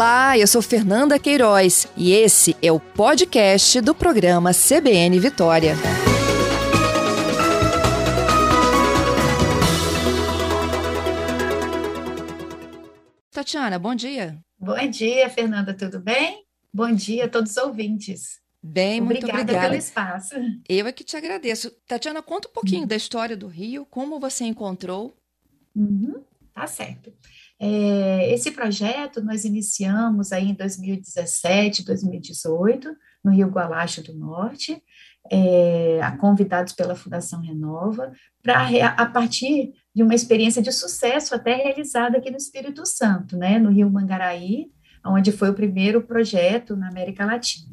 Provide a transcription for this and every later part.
Olá, eu sou Fernanda Queiroz e esse é o podcast do programa CBN Vitória. Tatiana, bom dia. Bom dia, Fernanda, tudo bem? Bom dia a todos os ouvintes. Bem, muito obrigada. obrigada pelo espaço. Eu é que te agradeço. Tatiana, conta um pouquinho da história do Rio, como você encontrou. Uhum, tá certo. É, esse projeto nós iniciamos aí em 2017, 2018, no Rio Gualacho do Norte, é, convidados pela Fundação Renova, para a partir de uma experiência de sucesso até realizada aqui no Espírito Santo, né, no Rio Mangaraí, onde foi o primeiro projeto na América Latina.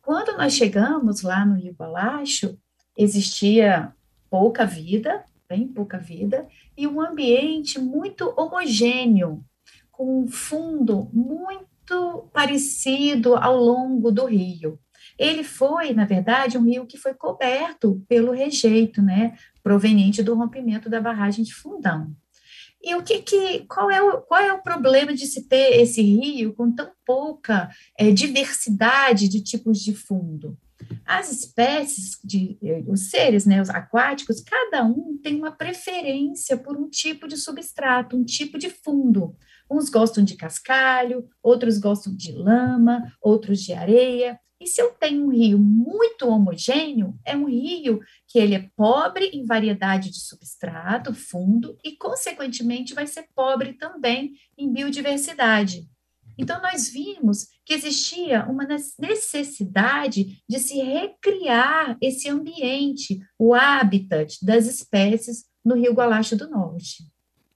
Quando nós chegamos lá no Rio Gualacho, existia pouca vida, bem pouca vida, e um ambiente muito homogêneo, com um fundo muito parecido ao longo do rio. Ele foi, na verdade, um rio que foi coberto pelo rejeito, né, proveniente do rompimento da barragem de Fundão. E o que, que qual, é o, qual é o problema de se ter esse rio com tão pouca é, diversidade de tipos de fundo? As espécies de os seres, né, os aquáticos, cada um tem uma preferência por um tipo de substrato, um tipo de fundo. Uns gostam de cascalho, outros gostam de lama, outros de areia. E se eu tenho um rio muito homogêneo, é um rio que ele é pobre em variedade de substrato, fundo, e, consequentemente, vai ser pobre também em biodiversidade. Então, nós vimos que existia uma necessidade de se recriar esse ambiente, o habitat das espécies no Rio Gualacho do Norte.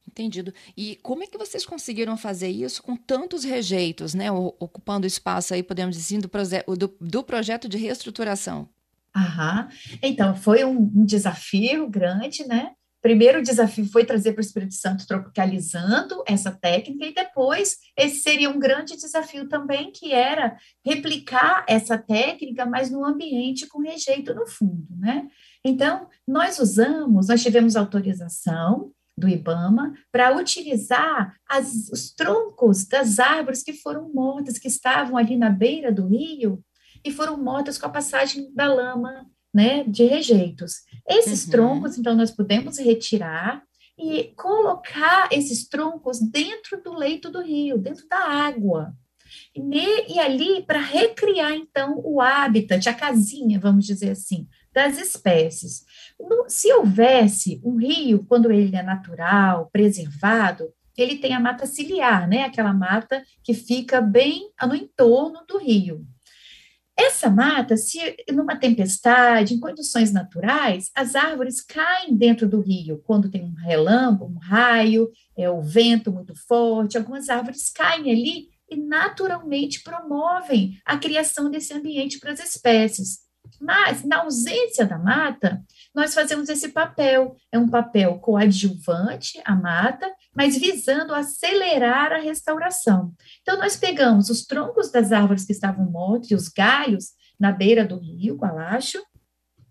Entendido. E como é que vocês conseguiram fazer isso com tantos rejeitos, né? Ocupando espaço aí, podemos dizer, do, do, do projeto de reestruturação? Aham. Então, foi um, um desafio grande, né? Primeiro desafio foi trazer para o Espírito Santo tropicalizando essa técnica, e depois esse seria um grande desafio também, que era replicar essa técnica, mas no ambiente com rejeito no fundo, né? Então, nós usamos, nós tivemos autorização do IBAMA para utilizar as, os troncos das árvores que foram mortas, que estavam ali na beira do rio, e foram mortas com a passagem da lama né, de rejeitos. Esses uhum. troncos, então, nós podemos retirar e colocar esses troncos dentro do leito do rio, dentro da água. E, e ali, para recriar, então, o habitat, a casinha, vamos dizer assim, das espécies. Se houvesse um rio, quando ele é natural, preservado, ele tem a mata ciliar, né? Aquela mata que fica bem no entorno do rio. Essa mata, se numa tempestade, em condições naturais, as árvores caem dentro do rio. Quando tem um relâmpago, um raio, é o vento muito forte, algumas árvores caem ali e naturalmente promovem a criação desse ambiente para as espécies. Mas, na ausência da mata, nós fazemos esse papel. É um papel coadjuvante à mata, mas visando acelerar a restauração. Então, nós pegamos os troncos das árvores que estavam mortos e os galhos na beira do rio, Gualacho,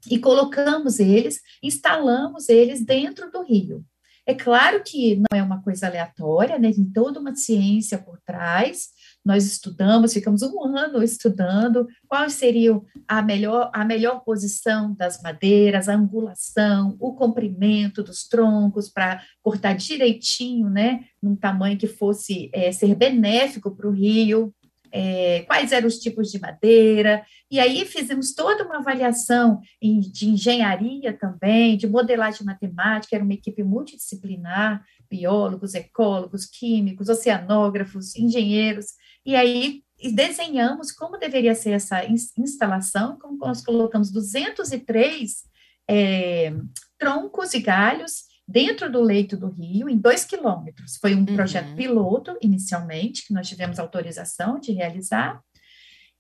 e colocamos eles, instalamos eles dentro do rio. É claro que não é uma coisa aleatória, né? tem toda uma ciência por trás, nós estudamos, ficamos um ano estudando qual seria a melhor, a melhor posição das madeiras, a angulação, o comprimento dos troncos para cortar direitinho, né, num tamanho que fosse é, ser benéfico para o rio, é, quais eram os tipos de madeira, e aí fizemos toda uma avaliação em, de engenharia também, de modelagem matemática, era uma equipe multidisciplinar, biólogos, ecólogos, químicos, oceanógrafos, engenheiros, e aí desenhamos como deveria ser essa instalação, como nós colocamos 203 é, troncos e galhos dentro do leito do rio, em dois quilômetros. Foi um uhum. projeto piloto, inicialmente, que nós tivemos autorização de realizar,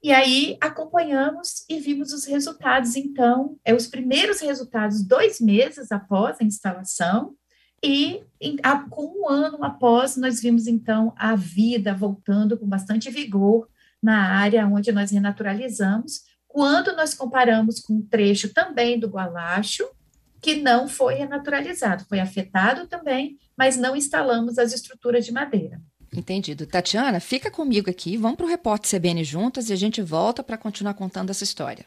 e aí acompanhamos e vimos os resultados, então, é os primeiros resultados dois meses após a instalação, e em, a, com um ano após, nós vimos então a vida voltando com bastante vigor na área onde nós renaturalizamos, quando nós comparamos com um trecho também do Gualacho, que não foi renaturalizado, foi afetado também, mas não instalamos as estruturas de madeira. Entendido. Tatiana, fica comigo aqui, vamos para o repórter CBN juntas e a gente volta para continuar contando essa história.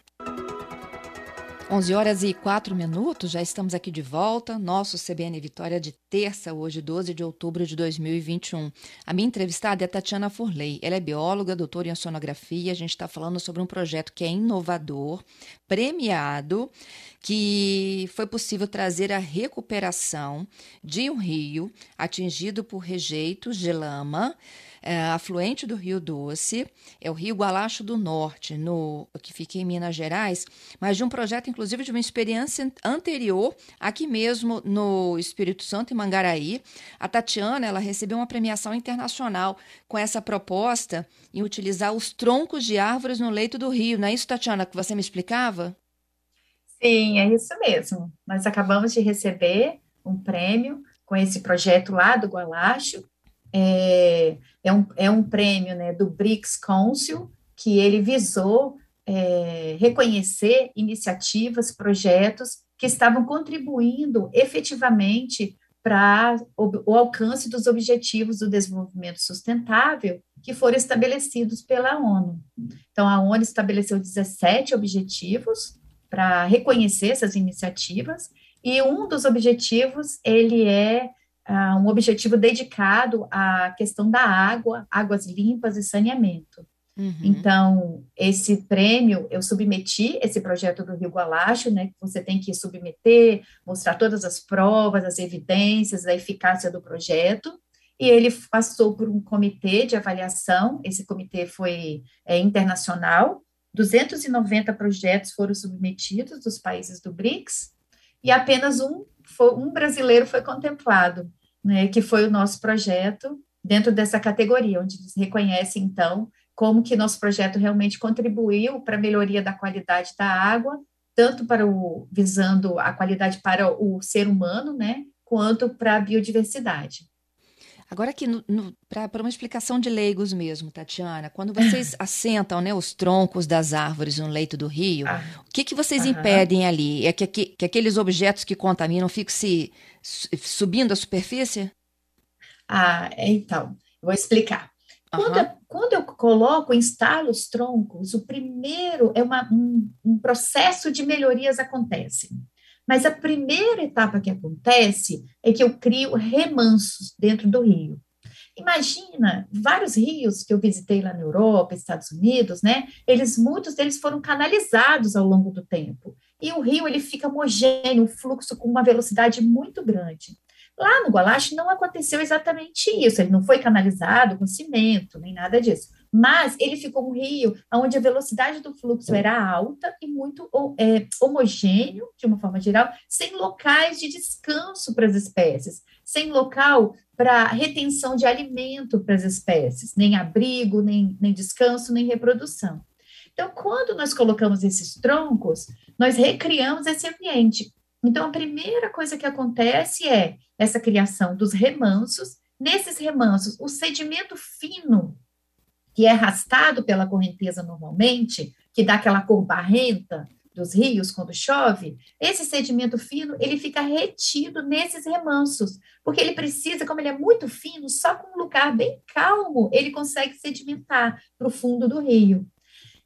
11 horas e 4 minutos, já estamos aqui de volta. Nosso CBN Vitória de terça, hoje, 12 de outubro de 2021. A minha entrevistada é Tatiana Furley. Ela é bióloga, doutora em oceanografia. A gente está falando sobre um projeto que é inovador, premiado, que foi possível trazer a recuperação de um rio atingido por rejeitos de lama é, afluente do Rio Doce, é o Rio Gualacho do Norte, no que fica em Minas Gerais, mas de um projeto, inclusive, de uma experiência anterior, aqui mesmo no Espírito Santo, em Mangaraí. A Tatiana ela recebeu uma premiação internacional com essa proposta em utilizar os troncos de árvores no leito do rio. Não é isso, Tatiana, que você me explicava? Sim, é isso mesmo. Nós acabamos de receber um prêmio com esse projeto lá do Gualacho, é, é, um, é um prêmio né, do BRICS Council, que ele visou é, reconhecer iniciativas, projetos que estavam contribuindo efetivamente para o, o, alcance dos objetivos do desenvolvimento sustentável que foram estabelecidos pela ONU. Então, a ONU estabeleceu 17 objetivos para reconhecer essas iniciativas, e um dos objetivos, ele é uh, um objetivo dedicado à questão da água, águas limpas e saneamento. Uhum. Então, esse prêmio, eu submeti esse projeto do Rio Gualacho, né, que você tem que submeter, mostrar todas as provas, as evidências da eficácia do projeto, e ele passou por um comitê de avaliação, esse comitê foi é, internacional, 290 projetos foram submetidos dos países do BRICS, e apenas um, foi, um brasileiro foi contemplado, né, que foi o nosso projeto dentro dessa categoria, onde eles reconhecem, então, como que nosso projeto realmente contribuiu para a melhoria da qualidade da água, tanto para o visando a qualidade para o ser humano, né, quanto para a biodiversidade. Agora aqui, para uma explicação de leigos mesmo, Tatiana, quando vocês assentam né, os troncos das árvores no leito do rio, ah, o que, que vocês impedem ali? É que, que, que, aqueles objetos que contaminam fiquem se subindo a superfície? Ah, então, vou explicar. Quando, eu, quando eu coloco, instalo os troncos, o primeiro é uma, um, um processo de melhorias acontece. Mas a primeira etapa que acontece é que eu crio remansos dentro do rio. Imagina, vários rios que eu visitei lá na Europa, Estados Unidos, né? Eles, muitos deles foram canalizados ao longo do tempo. E o rio, ele fica homogêneo, um fluxo com uma velocidade muito grande. Lá no Gualache não aconteceu exatamente isso, ele não foi canalizado com cimento, nem nada disso mas ele ficou um rio onde a velocidade do fluxo era alta e muito é, homogêneo, de uma forma geral, sem locais de descanso para as espécies, sem local para retenção de alimento para as espécies, nem abrigo, nem, nem descanso, nem reprodução. Então, quando nós colocamos esses troncos, nós recriamos esse ambiente. Então, a primeira coisa que acontece é essa criação dos remansos. Nesses remansos, o sedimento fino que é arrastado pela correnteza normalmente, que dá aquela cor barrenta dos rios quando chove, esse sedimento fino, ele fica retido nesses remansos, porque ele precisa, como ele é muito fino, só com um lugar bem calmo, ele consegue sedimentar para o fundo do rio.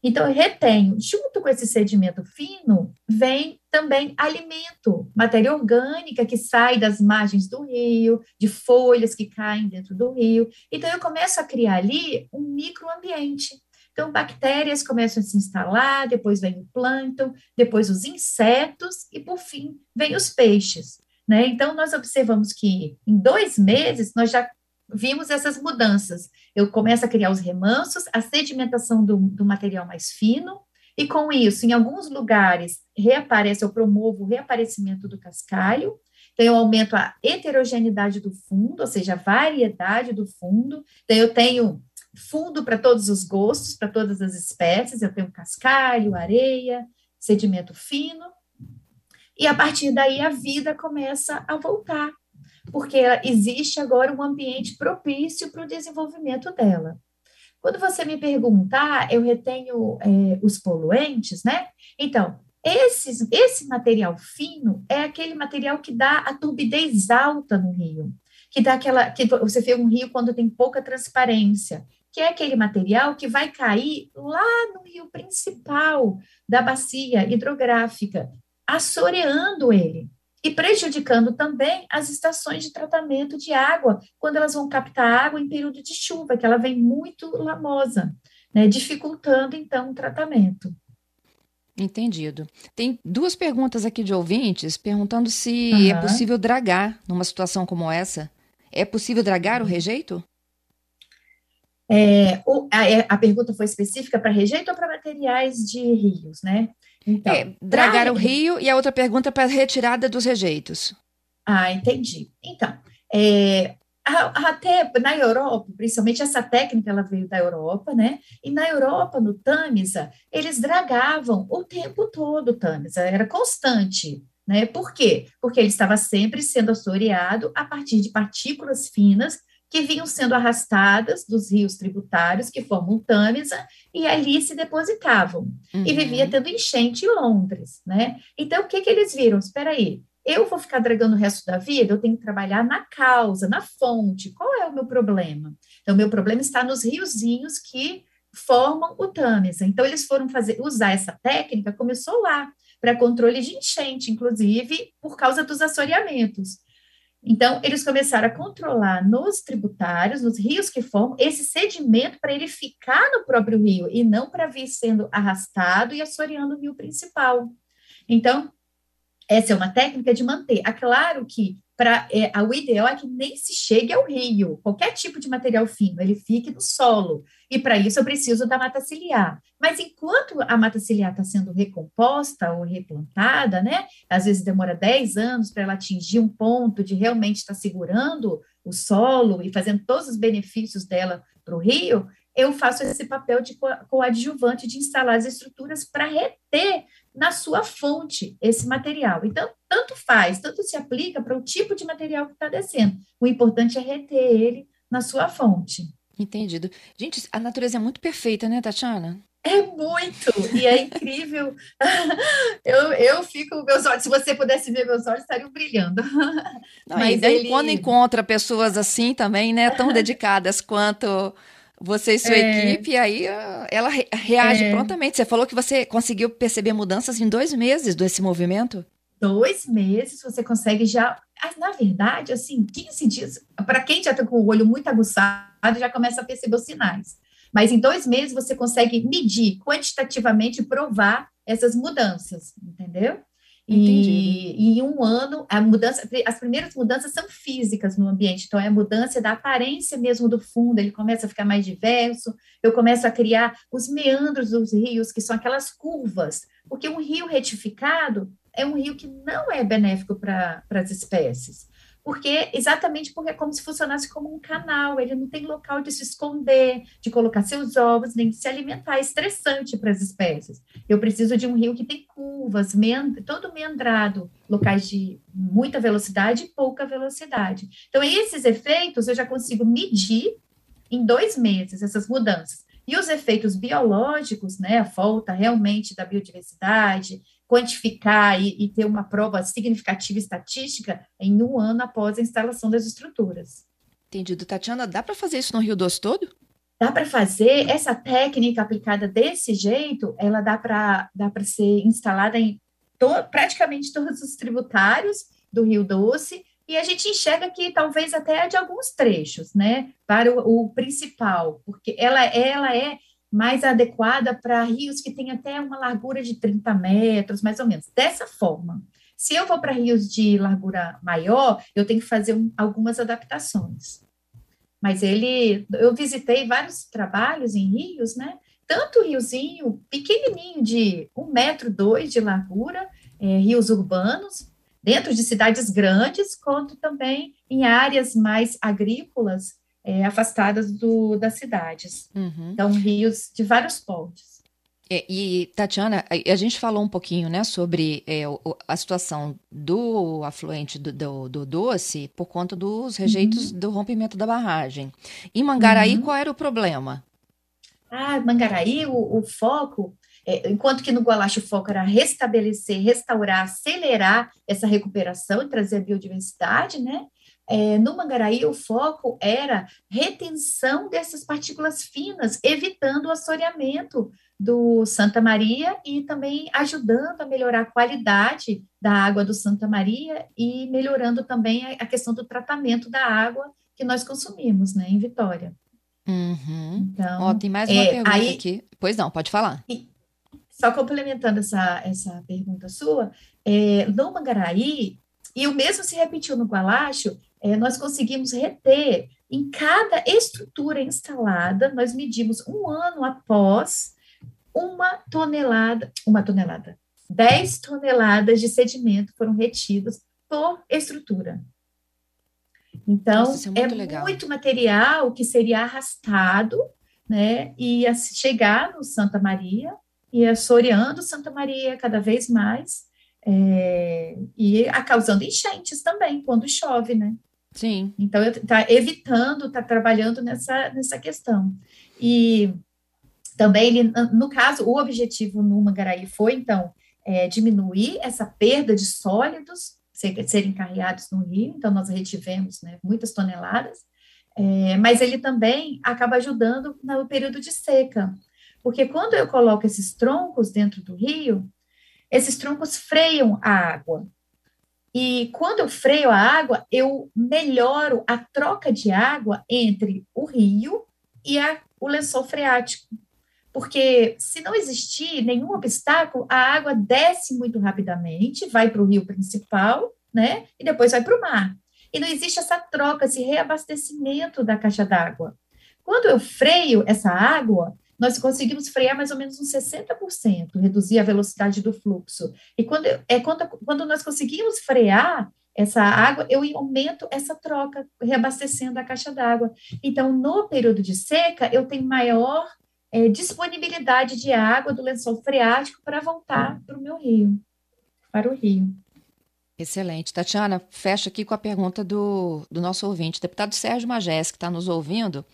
Então, eu retenho, junto com esse sedimento fino, vem também alimento, matéria orgânica que sai das margens do rio, de folhas que caem dentro do rio. Então, eu começo a criar ali um microambiente. Então, bactérias começam a se instalar, depois vem o plâncton, depois os insetos e, por fim, vem os peixes. Né? Então, nós observamos que em dois meses nós já vimos essas mudanças. Eu começo a criar os remansos, a sedimentação do, do material mais fino, e com isso, em alguns lugares, reaparece, eu promovo o reaparecimento do cascalho, então eu aumento a heterogeneidade do fundo, ou seja, a variedade do fundo, então eu tenho fundo para todos os gostos, para todas as espécies, eu tenho cascalho, areia, sedimento fino, e a partir daí a vida começa a voltar, porque existe agora um ambiente propício para o desenvolvimento dela. Quando você me perguntar, eu retenho é, os poluentes, né? Então, esses, esse material fino é aquele material que dá a turbidez alta no rio. que dá aquela, que você vê um rio quando tem pouca transparência, que é aquele material que vai cair lá no rio principal da bacia hidrográfica, assoreando ele e prejudicando também as estações de tratamento de água, quando elas vão captar água em período de chuva, que ela vem muito lamosa, né, dificultando então o tratamento. Entendido. Tem duas perguntas aqui de ouvintes perguntando se uhum. é possível dragar numa situação como essa. É possível dragar o rejeito? É, o, a, é, a, pergunta foi específica para rejeito ou para materiais de rios, né? Então, é, dragar pra... o rio e a outra pergunta para retirada dos rejeitos. Ah, entendi. Então, é, até na Europa, principalmente essa técnica, ela veio da Europa, né? E na Europa, no Tamisa, eles dragavam o tempo todo o Tamisa, era constante, né? Por quê? Porque ele estava sempre sendo assoreado a partir de partículas finas que vinham sendo arrastadas dos rios tributários que formam o Tamisa e ali se depositavam. Uhum. E vivia tendo enchente em Londres, né? Então, o que, que eles viram? Espera aí, eu vou ficar dragando o resto da vida, eu tenho que trabalhar na causa, na fonte. Qual é o meu problema? Então, o meu problema está nos riozinhos que formam o Tamisa. Então, eles foram fazer, usar essa técnica, começou lá, para controle de enchente, inclusive por causa dos assoreamentos. Então, eles começaram a controlar nos tributários, nos rios que formam, esse sedimento para ele ficar no próprio rio e não para vir sendo arrastado e assoreando o rio principal. Então, essa é uma técnica de manter. É claro que para é, o ideal é que nem se chegue ao rio, qualquer tipo de material fino, ele fique no solo. E para isso eu preciso da mata ciliar. Mas enquanto a mata ciliar está sendo recomposta ou replantada, né? Às vezes demora 10 anos para ela atingir um ponto de realmente estar tá segurando o solo e fazendo todos os benefícios dela para o rio, eu faço esse papel de coadjuvante de instalar as estruturas para reter na sua fonte esse material. Então, tanto faz, tanto se aplica para o tipo de material que está descendo. O importante é reter ele na sua fonte. Entendido. Gente, a natureza é muito perfeita, né, Tatiana? É muito, e é incrível. eu, eu fico, meus olhos, se você pudesse ver meus olhos, estariam brilhando. Não, Mas e daí, ele... quando encontra pessoas assim também, né, tão dedicadas quanto você e sua é, equipe, aí ah, ela reage é, prontamente. Você falou que você conseguiu perceber mudanças em dois meses desse movimento? Dois meses você consegue já. Ah, na verdade, assim, 15 dias. Para quem já está com o olho muito aguçado, já começa a perceber os sinais. Mas em dois meses você consegue medir quantitativamente e provar essas mudanças, entendeu? E, e, em um ano, a mudança, as primeiras mudanças são físicas no ambiente, então é a mudança da aparência mesmo do fundo, ele começa a ficar mais diverso, eu começo a criar os meandros dos rios, que são aquelas curvas, porque um rio retificado é um rio que não é benéfico para as espécies porque exatamente porque é como se funcionasse como um canal, ele não tem local de se esconder, de colocar seus ovos, nem de se alimentar, é estressante para as espécies. Eu preciso de um rio que tem curvas, todo meandrado, locais de muita velocidade e pouca velocidade. Então, esses efeitos eu já consigo medir em dois meses, essas mudanças. E os efeitos biológicos, né, a falta realmente da biodiversidade, quantificar e, e, ter uma prova significativa estatística em um ano após a instalação das estruturas. Entendido. Tatiana, dá para fazer isso no Rio Doce todo? Dá para fazer. Essa técnica aplicada desse jeito, ela dá para dá ser instalada em to, praticamente todos os tributários do Rio Doce, e a gente enxerga que talvez até de alguns trechos, né, para o, o principal, porque ela, ela é mais adequada para rios que têm até uma largura de 30 metros, mais ou menos. Dessa forma. Se eu vou para rios de largura maior, eu tenho que fazer um, algumas adaptações. Mas ele, eu visitei vários trabalhos em rios, né? Tanto riozinho pequenininho de um metro dois de largura, é, rios urbanos, dentro de cidades grandes, quanto também em áreas mais agrícolas, é, afastadas do, das cidades. Uhum. Então, rios de vários pontos. E, e, Tatiana, a, a, gente falou um pouquinho né, sobre é, a situação do afluente do, do, do, Doce por conta dos rejeitos uhum. do rompimento da barragem. Em Mangaraí, uhum. qual era o problema? Ah, Mangaraí, o, o foco, é, enquanto que no Gualache o foco era restabelecer, restaurar, acelerar essa recuperação e trazer a biodiversidade, né? É, no Mangaraí o foco era retenção dessas partículas finas, evitando o assoreamento do Santa Maria e também ajudando a melhorar a qualidade da água do Santa Maria e melhorando também a, a questão do tratamento da água que nós consumimos, né, em Vitória. Uhum. Então, Ó, tem mais uma é, pergunta aí, aqui. Pois não, pode falar. E, só complementando essa, essa pergunta sua, é, no Mangaraí, e o mesmo se repetiu no Gualacho, é, nós conseguimos reter em cada estrutura instalada, nós medimos um ano após uma tonelada, uma tonelada, 10 toneladas de sedimento foram retidos por estrutura. Então, Nossa, é, muito, é muito material que seria arrastado, né, e ia chegar no Santa Maria, ia assoreando Santa Maria cada vez mais, é, e a causando enchentes também, quando chove, né? Sim. Então, está evitando, está trabalhando nessa, nessa questão. E também, ele, no caso, o objetivo no Mangaraí foi, então, é, diminuir essa perda de sólidos serem carreados no rio, então nós retivemos né, muitas toneladas, é, mas ele também acaba ajudando no período de seca, porque quando eu coloco esses troncos dentro do rio, esses troncos freiam a água. E quando eu freio a água, eu melhoro a troca de água entre o rio e a, o lençol freático. Porque se não existir nenhum obstáculo, a água desce muito rapidamente, vai para o rio principal, né? E depois vai para o mar. E não existe essa troca, esse reabastecimento da caixa d'água. Quando eu freio essa água, nós conseguimos frear mais ou menos uns 60%, reduzir a velocidade do fluxo. E quando, é, quando, quando nós conseguimos frear essa água, eu aumento essa troca, reabastecendo a caixa d'água. Então, no período de seca, eu tenho maior é, disponibilidade de água do lençol freático para voltar para o meu rio, para o rio. Excelente. Tatiana, fecha aqui com a pergunta do, do nosso ouvinte, deputado Sérgio Magés, que está nos ouvindo.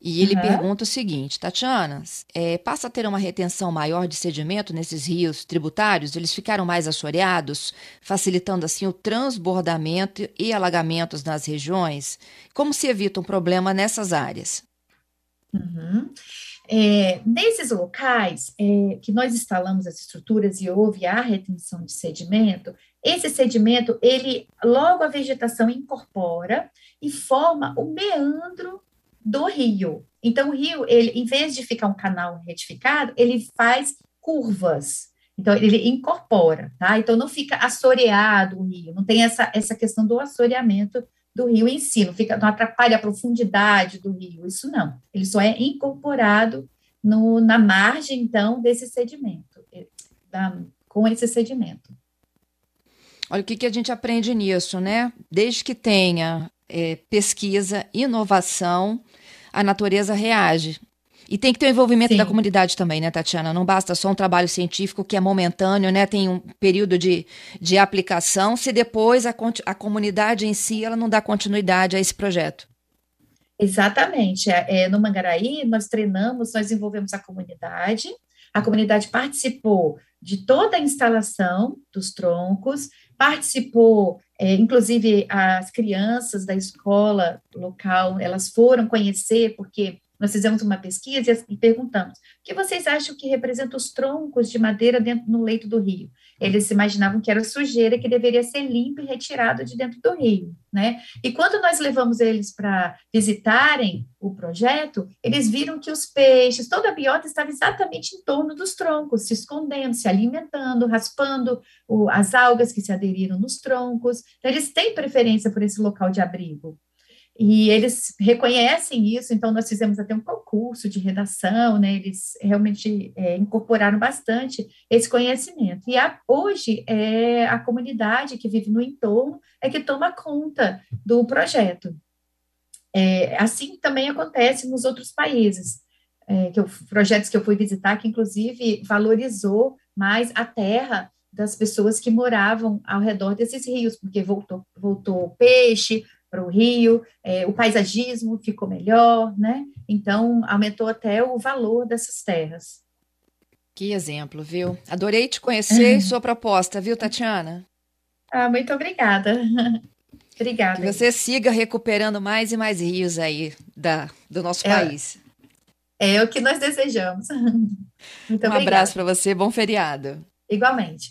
E ele uhum. pergunta o seguinte: Tatiana, é, passa a ter uma retenção maior de sedimento nesses rios tributários? Eles ficaram mais assoreados, facilitando assim o transbordamento e alagamentos nas regiões? Como se evita um problema nessas áreas? Uhum. É, nesses locais é, que nós instalamos as estruturas e houve a retenção de sedimento, esse sedimento, ele logo a vegetação incorpora e forma o meandro do rio. Então, o rio, ele, em vez de ficar um canal retificado, ele faz curvas. Então, ele incorpora, tá? Então, não fica assoreado o rio, não tem essa, essa questão do assoreamento do rio em si, não, fica, não atrapalha a profundidade do rio, isso não. Ele só é incorporado no, na margem, então, desse sedimento, eh, da, com esse sedimento. Olha, o que, que a gente aprende nisso, né? Desde que tenha é, pesquisa, inovação, a natureza reage. E tem que ter o envolvimento Sim. da comunidade também, né, Tatiana? Não basta só um trabalho científico que é momentâneo, né? Tem um período de, de aplicação, se depois a, a comunidade em si ela não dá continuidade a esse projeto. Exatamente. É, é no Mangaraí, nós treinamos, nós envolvemos a comunidade, a comunidade participou de toda a instalação dos troncos, participou, é, inclusive as crianças da escola local, elas foram conhecer, porque nós fizemos uma pesquisa e perguntamos: o que vocês acham que representa os troncos de madeira dentro no leito do rio? Eles imaginavam que era sujeira que deveria ser limpa e retirada de dentro do rio, né? E quando nós levamos eles para visitarem o projeto, eles viram que os peixes, toda a biota estava exatamente em torno dos troncos, se escondendo, se alimentando, raspando o, as algas que se aderiram nos troncos. Então, eles têm preferência por esse local de abrigo. E eles reconhecem isso, então nós fizemos até um concurso de redação, né? Eles realmente é, incorporaram bastante esse conhecimento. E a, hoje é a comunidade que vive no entorno é que toma conta do projeto. É, assim também acontece nos outros países, é, que eu, projetos que eu fui visitar, que inclusive valorizou mais a terra das pessoas que moravam ao redor desses rios, porque voltou, voltou peixe, para o rio, é, o paisagismo ficou melhor, né? Então, aumentou até o valor dessas terras. Que exemplo, viu? Adorei te conhecer e sua proposta, viu, Tatiana? Ah, muito obrigada. Obrigada. Que você siga recuperando mais e mais rios aí da, do nosso é, país. É o que nós desejamos. Muito um obrigada. abraço para você, bom feriado. Igualmente.